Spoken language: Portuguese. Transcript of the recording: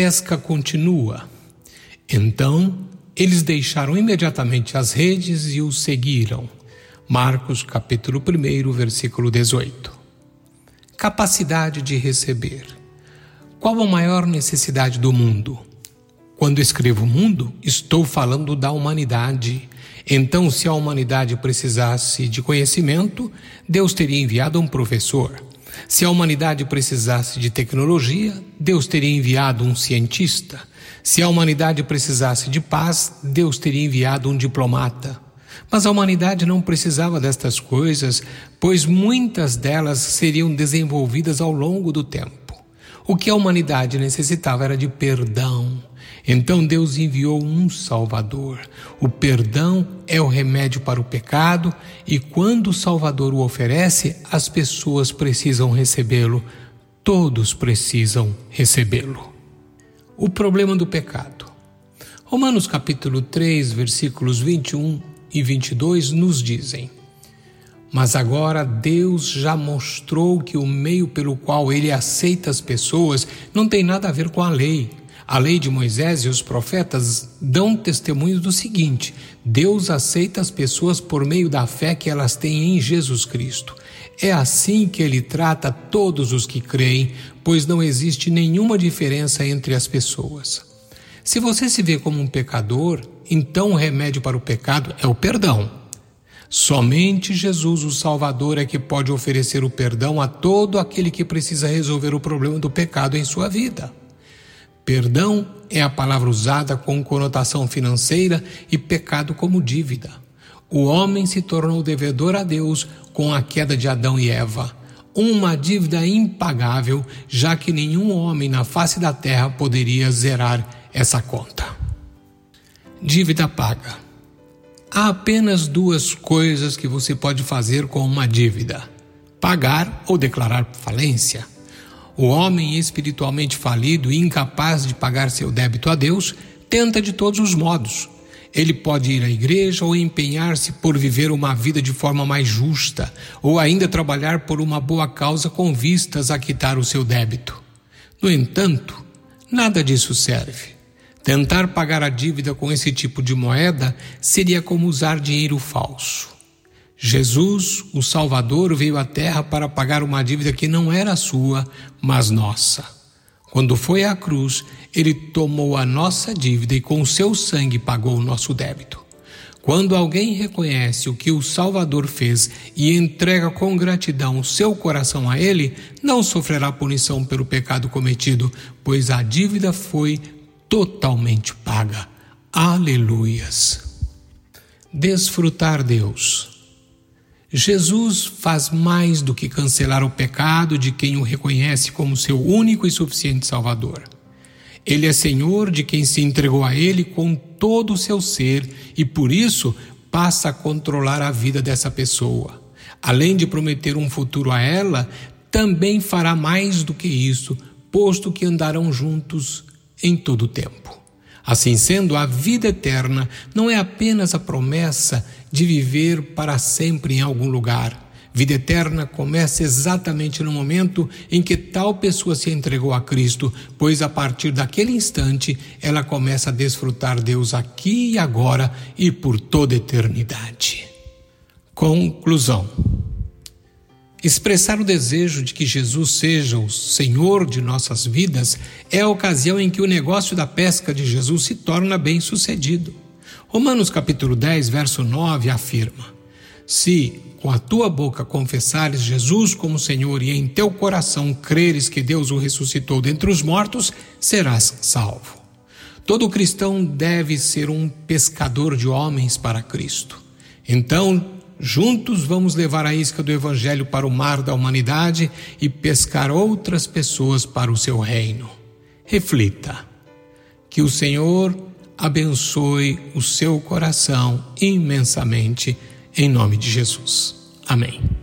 pesca continua. Então eles deixaram imediatamente as redes e o seguiram. Marcos capítulo 1, versículo 18. Capacidade de receber. Qual a maior necessidade do mundo? Quando escrevo mundo, estou falando da humanidade. Então, se a humanidade precisasse de conhecimento, Deus teria enviado um professor. Se a humanidade precisasse de tecnologia, Deus teria enviado um cientista. Se a humanidade precisasse de paz, Deus teria enviado um diplomata. Mas a humanidade não precisava destas coisas, pois muitas delas seriam desenvolvidas ao longo do tempo. O que a humanidade necessitava era de perdão. Então Deus enviou um Salvador. O perdão é o remédio para o pecado, e quando o Salvador o oferece, as pessoas precisam recebê-lo. Todos precisam recebê-lo. O problema do pecado. Romanos capítulo 3, versículos 21 e 22 nos dizem: Mas agora Deus já mostrou que o meio pelo qual ele aceita as pessoas não tem nada a ver com a lei. A lei de Moisés e os profetas dão testemunho do seguinte: Deus aceita as pessoas por meio da fé que elas têm em Jesus Cristo. É assim que ele trata todos os que creem, pois não existe nenhuma diferença entre as pessoas. Se você se vê como um pecador, então o remédio para o pecado é o perdão. Somente Jesus, o Salvador, é que pode oferecer o perdão a todo aquele que precisa resolver o problema do pecado em sua vida. Perdão é a palavra usada com conotação financeira e pecado como dívida. O homem se tornou devedor a Deus com a queda de Adão e Eva. Uma dívida impagável, já que nenhum homem na face da terra poderia zerar essa conta. Dívida paga. Há apenas duas coisas que você pode fazer com uma dívida: pagar ou declarar falência. O homem espiritualmente falido e incapaz de pagar seu débito a Deus tenta de todos os modos. Ele pode ir à igreja ou empenhar-se por viver uma vida de forma mais justa, ou ainda trabalhar por uma boa causa com vistas a quitar o seu débito. No entanto, nada disso serve. Tentar pagar a dívida com esse tipo de moeda seria como usar dinheiro falso. Jesus, o Salvador, veio à Terra para pagar uma dívida que não era sua, mas nossa. Quando foi à cruz, ele tomou a nossa dívida e com seu sangue pagou o nosso débito. Quando alguém reconhece o que o Salvador fez e entrega com gratidão o seu coração a ele, não sofrerá punição pelo pecado cometido, pois a dívida foi totalmente paga. Aleluias. Desfrutar Deus. Jesus faz mais do que cancelar o pecado de quem o reconhece como seu único e suficiente Salvador. Ele é Senhor de quem se entregou a Ele com todo o seu ser e por isso passa a controlar a vida dessa pessoa. Além de prometer um futuro a ela, também fará mais do que isso, posto que andarão juntos em todo o tempo. Assim sendo, a vida eterna não é apenas a promessa de viver para sempre em algum lugar. Vida eterna começa exatamente no momento em que tal pessoa se entregou a Cristo, pois a partir daquele instante ela começa a desfrutar Deus aqui e agora e por toda eternidade. Conclusão. Expressar o desejo de que Jesus seja o Senhor de nossas vidas é a ocasião em que o negócio da pesca de Jesus se torna bem-sucedido. Romanos capítulo 10, verso 9 afirma: Se com a tua boca confessares Jesus como Senhor e em teu coração creres que Deus o ressuscitou dentre os mortos, serás salvo. Todo cristão deve ser um pescador de homens para Cristo. Então, Juntos vamos levar a isca do Evangelho para o mar da humanidade e pescar outras pessoas para o seu reino. Reflita. Que o Senhor abençoe o seu coração imensamente, em nome de Jesus. Amém.